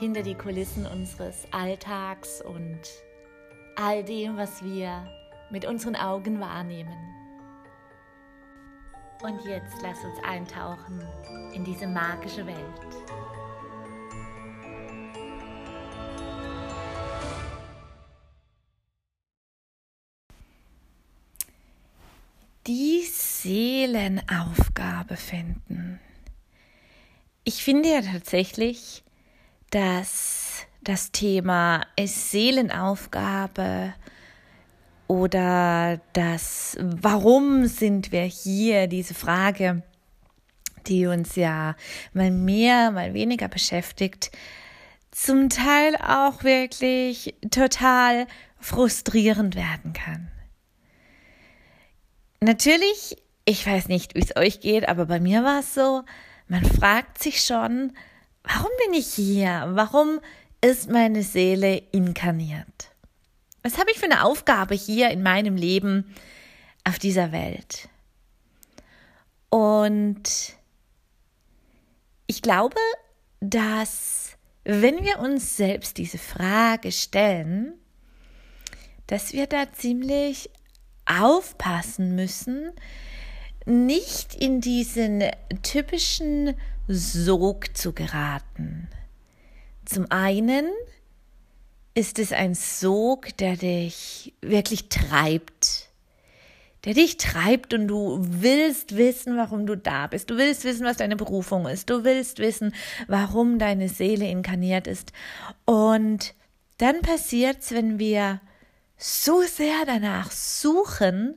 Hinter die Kulissen unseres Alltags und all dem, was wir mit unseren Augen wahrnehmen. Und jetzt lass uns eintauchen in diese magische Welt. Die Seelenaufgabe finden. Ich finde ja tatsächlich, dass das Thema Seelenaufgabe oder das Warum sind wir hier, diese Frage, die uns ja mal mehr, mal weniger beschäftigt, zum Teil auch wirklich total frustrierend werden kann. Natürlich, ich weiß nicht, wie es euch geht, aber bei mir war es so, man fragt sich schon, warum bin ich hier? Warum ist meine Seele inkarniert? Was habe ich für eine Aufgabe hier in meinem Leben auf dieser Welt? Und ich glaube, dass wenn wir uns selbst diese Frage stellen, dass wir da ziemlich aufpassen müssen, nicht in diesen typischen Sog zu geraten. Zum einen ist es ein Sog, der dich wirklich treibt, der dich treibt und du willst wissen, warum du da bist. Du willst wissen, was deine Berufung ist. Du willst wissen, warum deine Seele inkarniert ist. Und dann passiert's, wenn wir so sehr danach suchen,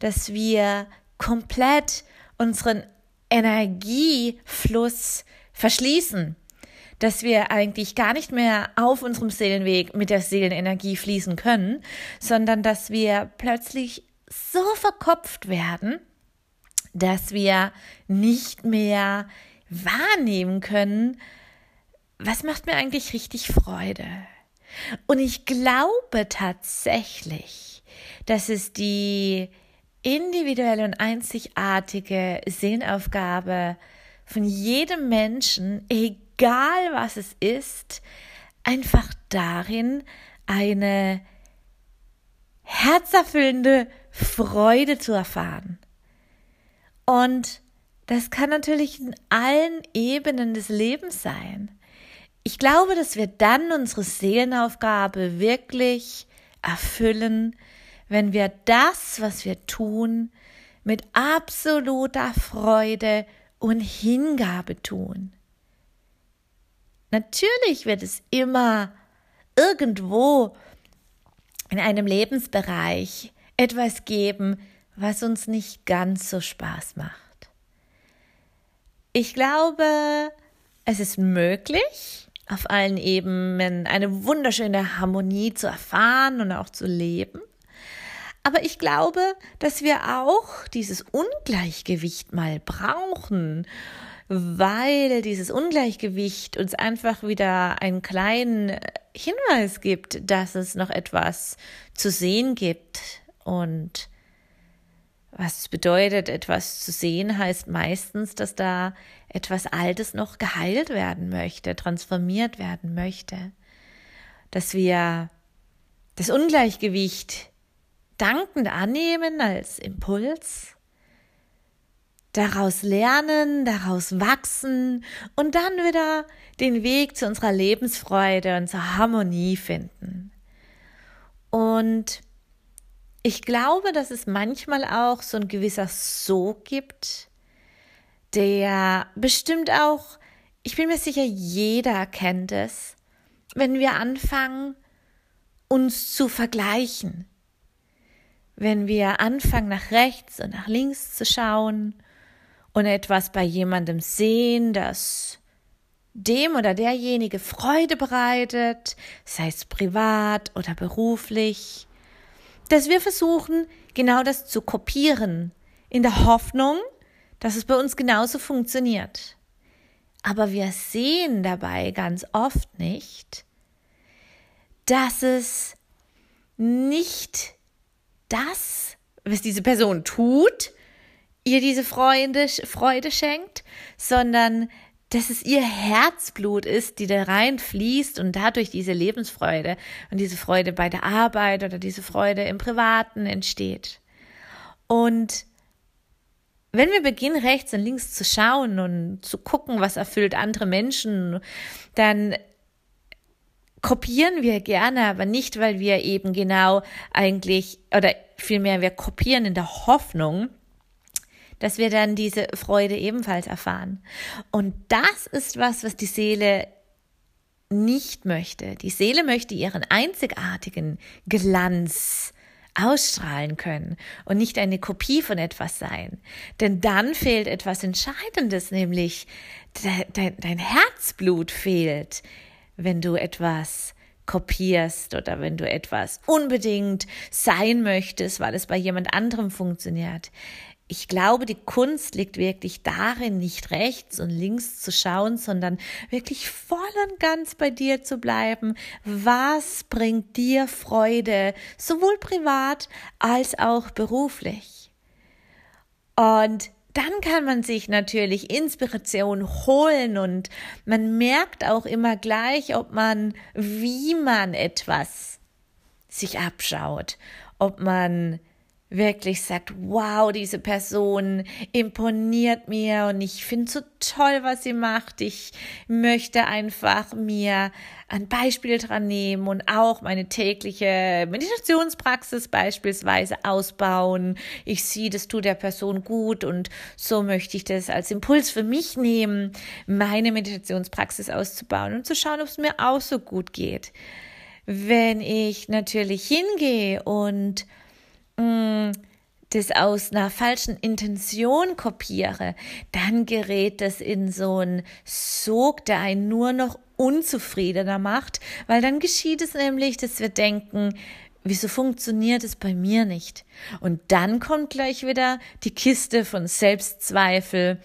dass wir komplett unseren Energiefluss verschließen, dass wir eigentlich gar nicht mehr auf unserem Seelenweg mit der Seelenenergie fließen können, sondern dass wir plötzlich so verkopft werden, dass wir nicht mehr wahrnehmen können, was macht mir eigentlich richtig Freude? Und ich glaube tatsächlich, dass es die individuelle und einzigartige Seelenaufgabe von jedem Menschen, egal was es ist, einfach darin, eine herzerfüllende Freude zu erfahren. Und das kann natürlich in allen Ebenen des Lebens sein. Ich glaube, dass wir dann unsere Seelenaufgabe wirklich erfüllen, wenn wir das, was wir tun, mit absoluter Freude und Hingabe tun. Natürlich wird es immer irgendwo in einem Lebensbereich etwas geben, was uns nicht ganz so Spaß macht. Ich glaube, es ist möglich, auf allen Ebenen eine wunderschöne Harmonie zu erfahren und auch zu leben. Aber ich glaube, dass wir auch dieses Ungleichgewicht mal brauchen, weil dieses Ungleichgewicht uns einfach wieder einen kleinen Hinweis gibt, dass es noch etwas zu sehen gibt. Und was bedeutet, etwas zu sehen, heißt meistens, dass da etwas Altes noch geheilt werden möchte, transformiert werden möchte. Dass wir das Ungleichgewicht dankend annehmen als Impuls, daraus lernen, daraus wachsen und dann wieder den Weg zu unserer Lebensfreude und zur Harmonie finden. Und ich glaube, dass es manchmal auch so ein gewisser Sog gibt, der bestimmt auch, ich bin mir sicher, jeder kennt es, wenn wir anfangen, uns zu vergleichen. Wenn wir anfangen, nach rechts und nach links zu schauen und etwas bei jemandem sehen, das dem oder derjenige Freude bereitet, sei es privat oder beruflich, dass wir versuchen, genau das zu kopieren, in der Hoffnung, dass es bei uns genauso funktioniert. Aber wir sehen dabei ganz oft nicht, dass es nicht das, was diese Person tut, ihr diese Freude, Freude schenkt, sondern dass es ihr Herzblut ist, die da reinfließt und dadurch diese Lebensfreude und diese Freude bei der Arbeit oder diese Freude im Privaten entsteht. Und wenn wir beginnen, rechts und links zu schauen und zu gucken, was erfüllt andere Menschen, dann kopieren wir gerne, aber nicht, weil wir eben genau eigentlich, oder vielmehr wir kopieren in der Hoffnung, dass wir dann diese Freude ebenfalls erfahren. Und das ist was, was die Seele nicht möchte. Die Seele möchte ihren einzigartigen Glanz ausstrahlen können und nicht eine Kopie von etwas sein. Denn dann fehlt etwas Entscheidendes, nämlich dein, dein Herzblut fehlt, wenn du etwas kopierst oder wenn du etwas unbedingt sein möchtest, weil es bei jemand anderem funktioniert ich glaube, die Kunst liegt wirklich darin, nicht rechts und links zu schauen, sondern wirklich voll und ganz bei dir zu bleiben. Was bringt dir Freude, sowohl privat als auch beruflich? Und dann kann man sich natürlich Inspiration holen und man merkt auch immer gleich, ob man, wie man etwas sich abschaut, ob man wirklich sagt, wow, diese Person imponiert mir und ich finde so toll, was sie macht. Ich möchte einfach mir ein Beispiel dran nehmen und auch meine tägliche Meditationspraxis beispielsweise ausbauen. Ich sehe, das tut der Person gut und so möchte ich das als Impuls für mich nehmen, meine Meditationspraxis auszubauen und zu schauen, ob es mir auch so gut geht. Wenn ich natürlich hingehe und Mm, das aus einer falschen Intention kopiere, dann gerät das in so einen Sog, der einen nur noch unzufriedener macht, weil dann geschieht es nämlich, dass wir denken, wieso funktioniert es bei mir nicht? Und dann kommt gleich wieder die Kiste von Selbstzweifel,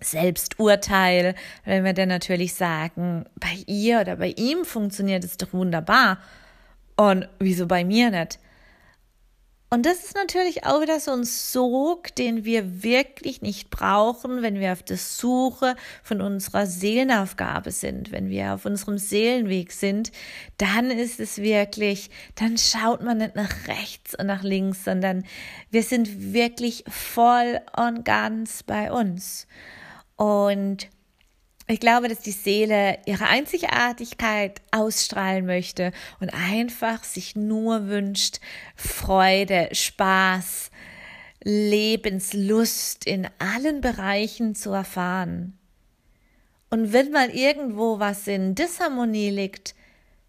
Selbsturteil, wenn wir dann natürlich sagen, bei ihr oder bei ihm funktioniert es doch wunderbar. Und wieso bei mir nicht? Und das ist natürlich auch wieder so ein Sog, den wir wirklich nicht brauchen, wenn wir auf der Suche von unserer Seelenaufgabe sind, wenn wir auf unserem Seelenweg sind, dann ist es wirklich, dann schaut man nicht nach rechts und nach links, sondern wir sind wirklich voll und ganz bei uns. Und ich glaube, dass die Seele ihre Einzigartigkeit ausstrahlen möchte und einfach sich nur wünscht, Freude, Spaß, Lebenslust in allen Bereichen zu erfahren. Und wenn mal irgendwo was in Disharmonie liegt,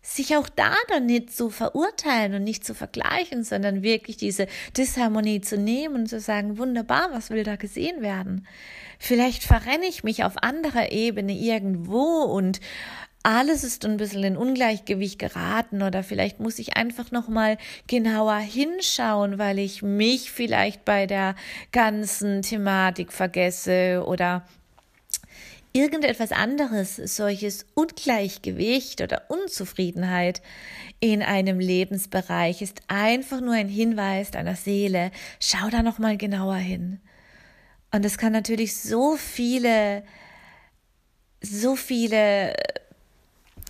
sich auch da dann nicht zu verurteilen und nicht zu vergleichen, sondern wirklich diese Disharmonie zu nehmen und zu sagen, wunderbar, was will da gesehen werden? Vielleicht verrenne ich mich auf anderer Ebene irgendwo und alles ist ein bisschen in Ungleichgewicht geraten oder vielleicht muss ich einfach noch mal genauer hinschauen, weil ich mich vielleicht bei der ganzen Thematik vergesse oder irgendetwas anderes, solches Ungleichgewicht oder Unzufriedenheit in einem Lebensbereich ist einfach nur ein Hinweis deiner Seele. Schau da noch mal genauer hin. Und es kann natürlich so viele, so viele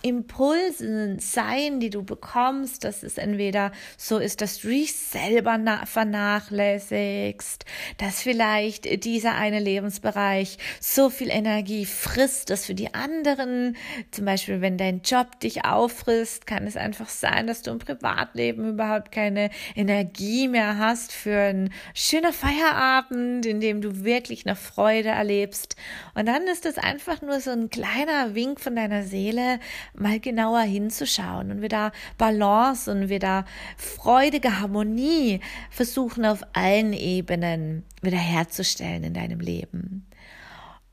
Impulsen sein, die du bekommst, dass es entweder so ist, dass du dich selber vernachlässigst, dass vielleicht dieser eine Lebensbereich so viel Energie frisst, dass für die anderen, zum Beispiel wenn dein Job dich auffrisst, kann es einfach sein, dass du im Privatleben überhaupt keine Energie mehr hast für einen schönen Feierabend, in dem du wirklich eine Freude erlebst. Und dann ist es einfach nur so ein kleiner Wink von deiner Seele, mal genauer hinzuschauen und wieder Balance und wieder freudige Harmonie versuchen auf allen Ebenen wiederherzustellen in deinem Leben.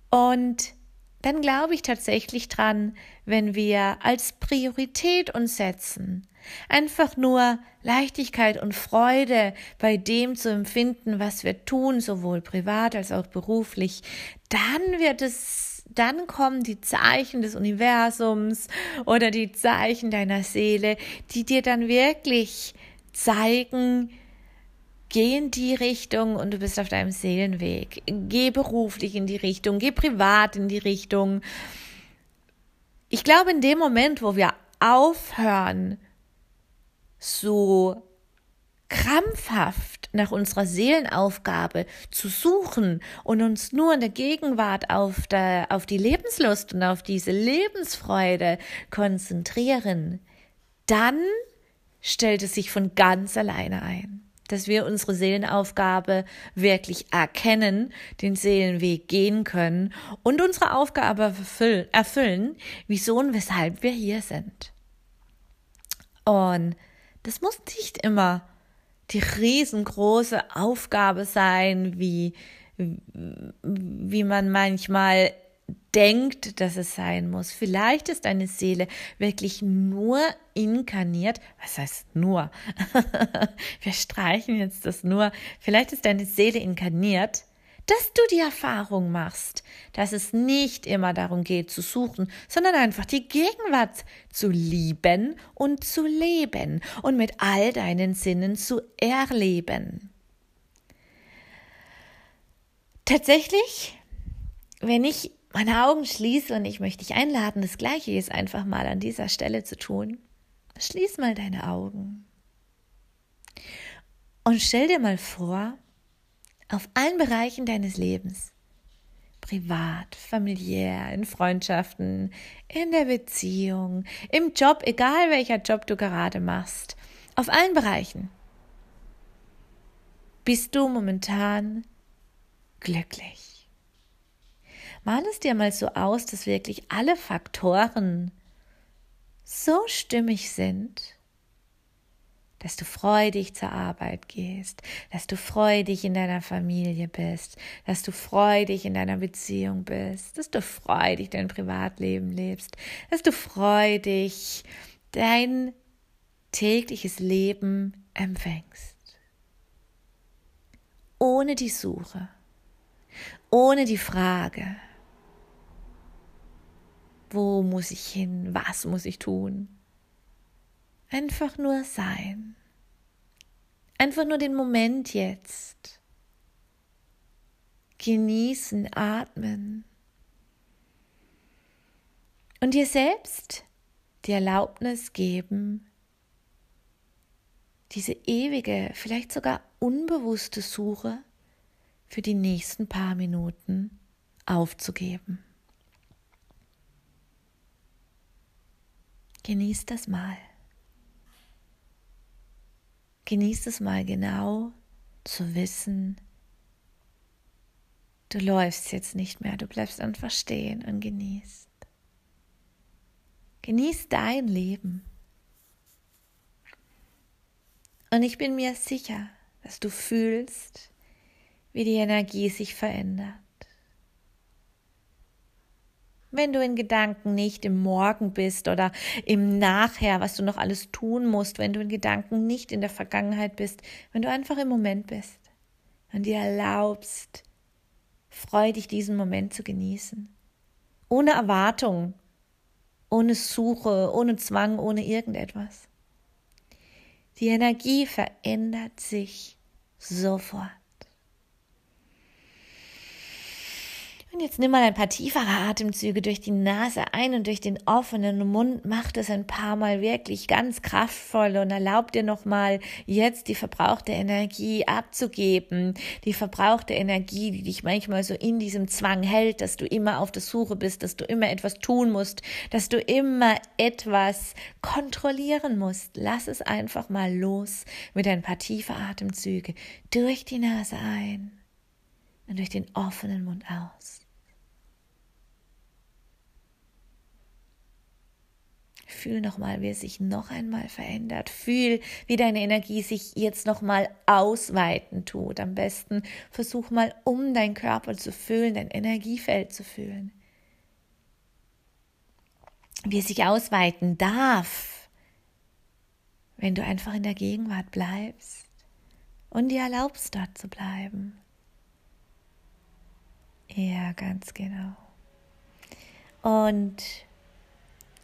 Und dann glaube ich tatsächlich dran, wenn wir als Priorität uns setzen, einfach nur Leichtigkeit und Freude bei dem zu empfinden, was wir tun, sowohl privat als auch beruflich, dann wird es, dann kommen die Zeichen des Universums oder die Zeichen deiner Seele, die dir dann wirklich zeigen, Geh in die Richtung und du bist auf deinem Seelenweg. Geh beruflich in die Richtung, geh privat in die Richtung. Ich glaube, in dem Moment, wo wir aufhören, so krampfhaft nach unserer Seelenaufgabe zu suchen und uns nur in der Gegenwart auf, der, auf die Lebenslust und auf diese Lebensfreude konzentrieren, dann stellt es sich von ganz alleine ein dass wir unsere Seelenaufgabe wirklich erkennen, den Seelenweg gehen können und unsere Aufgabe erfüllen, wieso und weshalb wir hier sind. Und das muss nicht immer die riesengroße Aufgabe sein, wie, wie man manchmal denkt, dass es sein muss. Vielleicht ist deine Seele wirklich nur inkarniert. Was heißt nur? Wir streichen jetzt das nur. Vielleicht ist deine Seele inkarniert, dass du die Erfahrung machst, dass es nicht immer darum geht zu suchen, sondern einfach die Gegenwart zu lieben und zu leben und mit all deinen Sinnen zu erleben. Tatsächlich, wenn ich meine Augen schließe und ich möchte dich einladen, das Gleiche jetzt einfach mal an dieser Stelle zu tun. Schließ mal deine Augen. Und stell dir mal vor, auf allen Bereichen deines Lebens, privat, familiär, in Freundschaften, in der Beziehung, im Job, egal welcher Job du gerade machst, auf allen Bereichen, bist du momentan glücklich. Mal es dir mal so aus, dass wirklich alle Faktoren so stimmig sind, dass du freudig zur Arbeit gehst, dass du freudig in deiner Familie bist, dass du freudig in deiner Beziehung bist, dass du freudig dein Privatleben lebst, dass du freudig dein tägliches Leben empfängst. Ohne die Suche, ohne die Frage, wo muss ich hin? Was muss ich tun? Einfach nur sein. Einfach nur den Moment jetzt. Genießen, atmen. Und dir selbst die Erlaubnis geben, diese ewige, vielleicht sogar unbewusste Suche für die nächsten paar Minuten aufzugeben. Genieß das mal. Genieß es mal genau zu wissen, du läufst jetzt nicht mehr, du bleibst einfach stehen und genießt. Genieß dein Leben. Und ich bin mir sicher, dass du fühlst, wie die Energie sich verändert wenn du in Gedanken nicht im Morgen bist oder im Nachher, was du noch alles tun musst, wenn du in Gedanken nicht in der Vergangenheit bist, wenn du einfach im Moment bist und dir erlaubst, freudig diesen Moment zu genießen. Ohne Erwartung, ohne Suche, ohne Zwang, ohne irgendetwas. Die Energie verändert sich sofort. Und jetzt nimm mal ein paar tiefere Atemzüge durch die Nase ein und durch den offenen Mund. Mach das ein paar Mal wirklich ganz kraftvoll und erlaub dir nochmal jetzt die verbrauchte Energie abzugeben. Die verbrauchte Energie, die dich manchmal so in diesem Zwang hält, dass du immer auf der Suche bist, dass du immer etwas tun musst, dass du immer etwas kontrollieren musst. Lass es einfach mal los mit ein paar tiefe Atemzüge durch die Nase ein und durch den offenen Mund aus. Fühl nochmal, wie es sich noch einmal verändert. Fühl, wie deine Energie sich jetzt nochmal ausweiten tut. Am besten versuch mal, um deinen Körper zu fühlen, dein Energiefeld zu fühlen. wie es sich ausweiten darf, wenn du einfach in der Gegenwart bleibst und dir erlaubst, dort zu bleiben. Ja, ganz genau. Und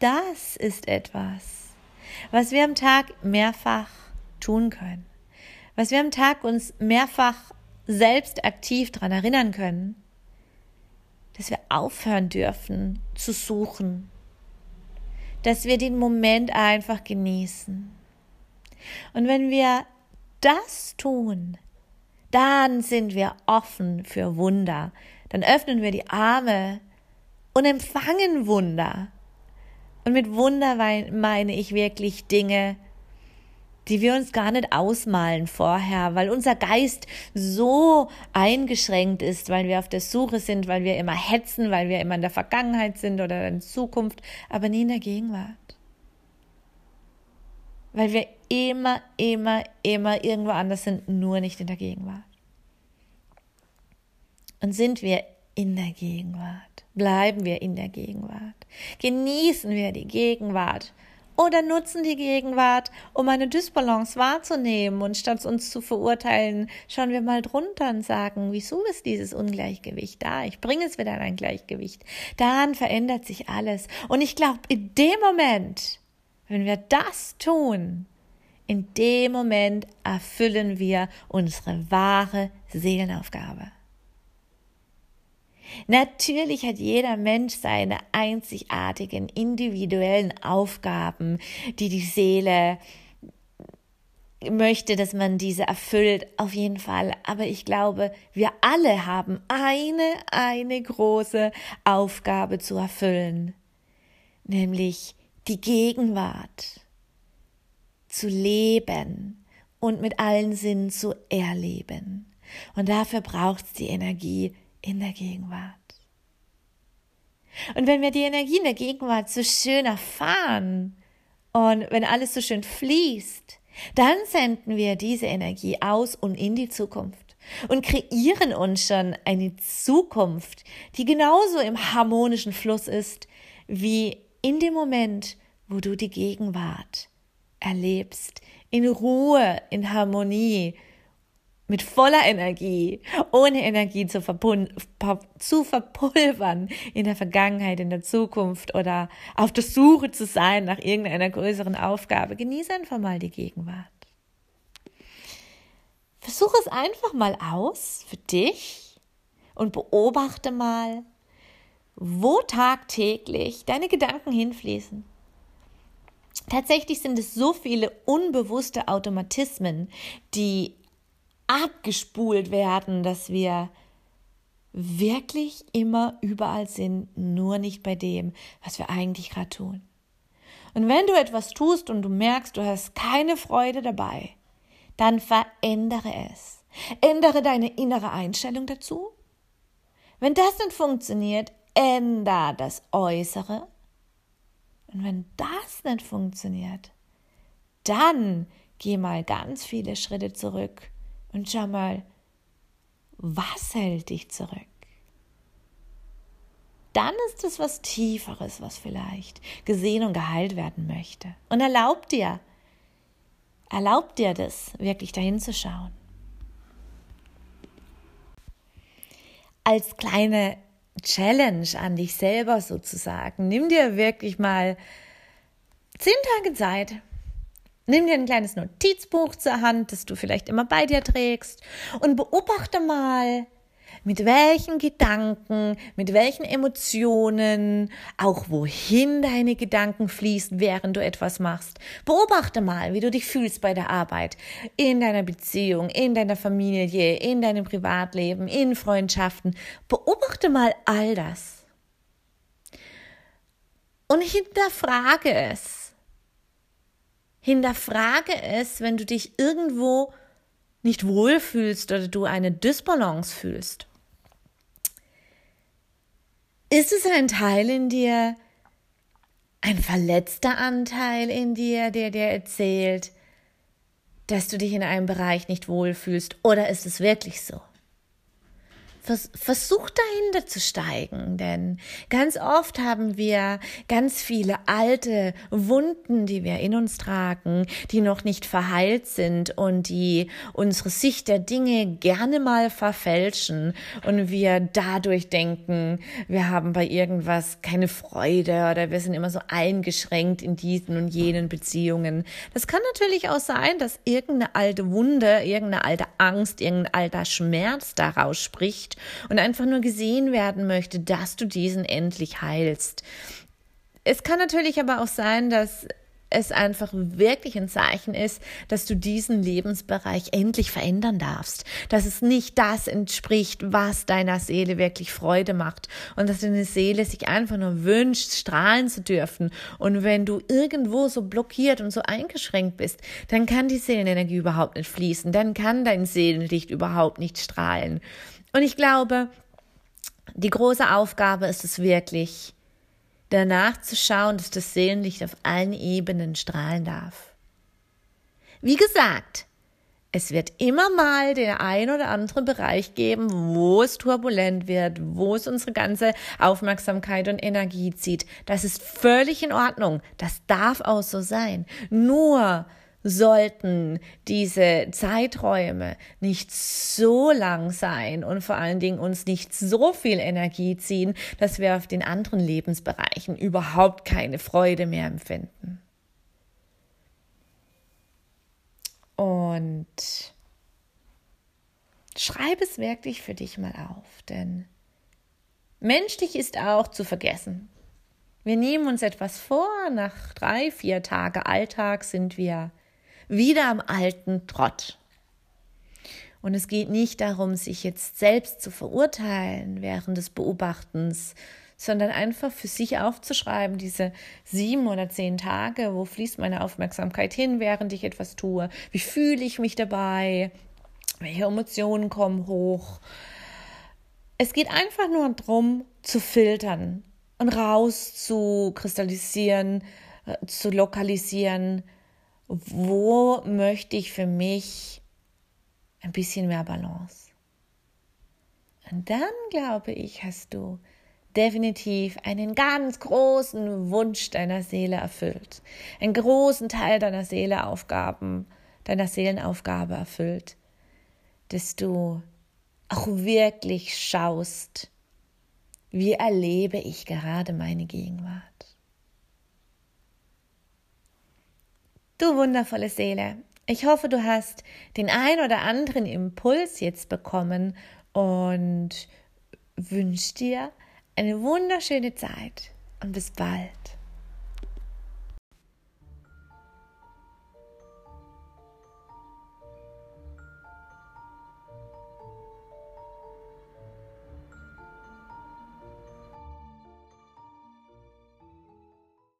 das ist etwas, was wir am Tag mehrfach tun können, was wir am Tag uns mehrfach selbst aktiv daran erinnern können, dass wir aufhören dürfen zu suchen, dass wir den Moment einfach genießen. Und wenn wir das tun, dann sind wir offen für Wunder, dann öffnen wir die Arme und empfangen Wunder. Und mit Wunder meine ich wirklich Dinge, die wir uns gar nicht ausmalen vorher, weil unser Geist so eingeschränkt ist, weil wir auf der Suche sind, weil wir immer hetzen, weil wir immer in der Vergangenheit sind oder in Zukunft, aber nie in der Gegenwart. Weil wir immer, immer, immer irgendwo anders sind, nur nicht in der Gegenwart. Und sind wir in der Gegenwart, bleiben wir in der Gegenwart, genießen wir die Gegenwart oder nutzen die Gegenwart, um eine Dysbalance wahrzunehmen und statt uns zu verurteilen, schauen wir mal drunter und sagen, wieso ist dieses Ungleichgewicht da? Ich bringe es wieder in ein Gleichgewicht. Dann verändert sich alles. Und ich glaube, in dem Moment, wenn wir das tun, in dem Moment erfüllen wir unsere wahre Seelenaufgabe. Natürlich hat jeder Mensch seine einzigartigen individuellen Aufgaben, die die Seele möchte, dass man diese erfüllt, auf jeden Fall. Aber ich glaube, wir alle haben eine, eine große Aufgabe zu erfüllen, nämlich die Gegenwart zu leben und mit allen Sinnen zu erleben. Und dafür braucht es die Energie in der Gegenwart. Und wenn wir die Energie in der Gegenwart so schön erfahren und wenn alles so schön fließt, dann senden wir diese Energie aus und in die Zukunft und kreieren uns schon eine Zukunft, die genauso im harmonischen Fluss ist wie in dem Moment, wo du die Gegenwart erlebst, in Ruhe, in Harmonie, mit voller Energie, ohne Energie zu, zu verpulvern in der Vergangenheit, in der Zukunft oder auf der Suche zu sein nach irgendeiner größeren Aufgabe. Genieße einfach mal die Gegenwart. Versuche es einfach mal aus für dich und beobachte mal, wo tagtäglich deine Gedanken hinfließen. Tatsächlich sind es so viele unbewusste Automatismen, die abgespult werden, dass wir wirklich immer überall sind, nur nicht bei dem, was wir eigentlich gerade tun. Und wenn du etwas tust und du merkst, du hast keine Freude dabei, dann verändere es. Ändere deine innere Einstellung dazu. Wenn das nicht funktioniert, ändere das Äußere. Und wenn das nicht funktioniert, dann geh mal ganz viele Schritte zurück und schau mal, was hält dich zurück? Dann ist es was Tieferes, was vielleicht gesehen und geheilt werden möchte. Und erlaub dir, erlaub dir das, wirklich dahin zu schauen. Als kleine Challenge an dich selber sozusagen, nimm dir wirklich mal zehn Tage Zeit, Nimm dir ein kleines Notizbuch zur Hand, das du vielleicht immer bei dir trägst und beobachte mal, mit welchen Gedanken, mit welchen Emotionen, auch wohin deine Gedanken fließen, während du etwas machst. Beobachte mal, wie du dich fühlst bei der Arbeit, in deiner Beziehung, in deiner Familie, in deinem Privatleben, in Freundschaften. Beobachte mal all das. Und hinterfrage es. Hinterfrage es, wenn du dich irgendwo nicht wohlfühlst oder du eine Dysbalance fühlst. Ist es ein Teil in dir, ein verletzter Anteil in dir, der dir erzählt, dass du dich in einem Bereich nicht wohlfühlst? Oder ist es wirklich so? Vers versuch dahinter zu steigen, denn ganz oft haben wir ganz viele alte Wunden, die wir in uns tragen, die noch nicht verheilt sind und die unsere Sicht der Dinge gerne mal verfälschen und wir dadurch denken, wir haben bei irgendwas keine Freude oder wir sind immer so eingeschränkt in diesen und jenen Beziehungen. Das kann natürlich auch sein, dass irgendeine alte Wunde, irgendeine alte Angst, irgendein alter Schmerz daraus spricht nicht und einfach nur gesehen werden möchte, dass du diesen endlich heilst. Es kann natürlich aber auch sein, dass es einfach wirklich ein Zeichen ist, dass du diesen Lebensbereich endlich verändern darfst, dass es nicht das entspricht, was deiner Seele wirklich Freude macht und dass deine Seele sich einfach nur wünscht, strahlen zu dürfen. Und wenn du irgendwo so blockiert und so eingeschränkt bist, dann kann die Seelenenergie überhaupt nicht fließen, dann kann dein Seelenlicht überhaupt nicht strahlen. Und ich glaube, die große Aufgabe ist es wirklich, danach zu schauen, dass das Seelenlicht auf allen Ebenen strahlen darf. Wie gesagt, es wird immer mal den ein oder anderen Bereich geben, wo es turbulent wird, wo es unsere ganze Aufmerksamkeit und Energie zieht. Das ist völlig in Ordnung. Das darf auch so sein. Nur sollten diese Zeiträume nicht so lang sein und vor allen Dingen uns nicht so viel Energie ziehen, dass wir auf den anderen Lebensbereichen überhaupt keine Freude mehr empfinden. Und schreib es wirklich für dich mal auf, denn menschlich ist auch zu vergessen. Wir nehmen uns etwas vor, nach drei, vier Tage Alltag sind wir wieder am alten Trott. Und es geht nicht darum, sich jetzt selbst zu verurteilen während des Beobachtens, sondern einfach für sich aufzuschreiben, diese sieben oder zehn Tage, wo fließt meine Aufmerksamkeit hin, während ich etwas tue, wie fühle ich mich dabei, welche Emotionen kommen hoch. Es geht einfach nur darum, zu filtern und raus zu kristallisieren, äh, zu lokalisieren, wo möchte ich für mich ein bisschen mehr Balance. Und dann, glaube ich, hast du definitiv einen ganz großen Wunsch deiner Seele erfüllt, einen großen Teil deiner Seeleaufgaben, deiner Seelenaufgabe erfüllt, dass du auch wirklich schaust, wie erlebe ich gerade meine Gegenwart. Du wundervolle Seele, ich hoffe, du hast den ein oder anderen Impuls jetzt bekommen und wünsche dir eine wunderschöne Zeit und bis bald.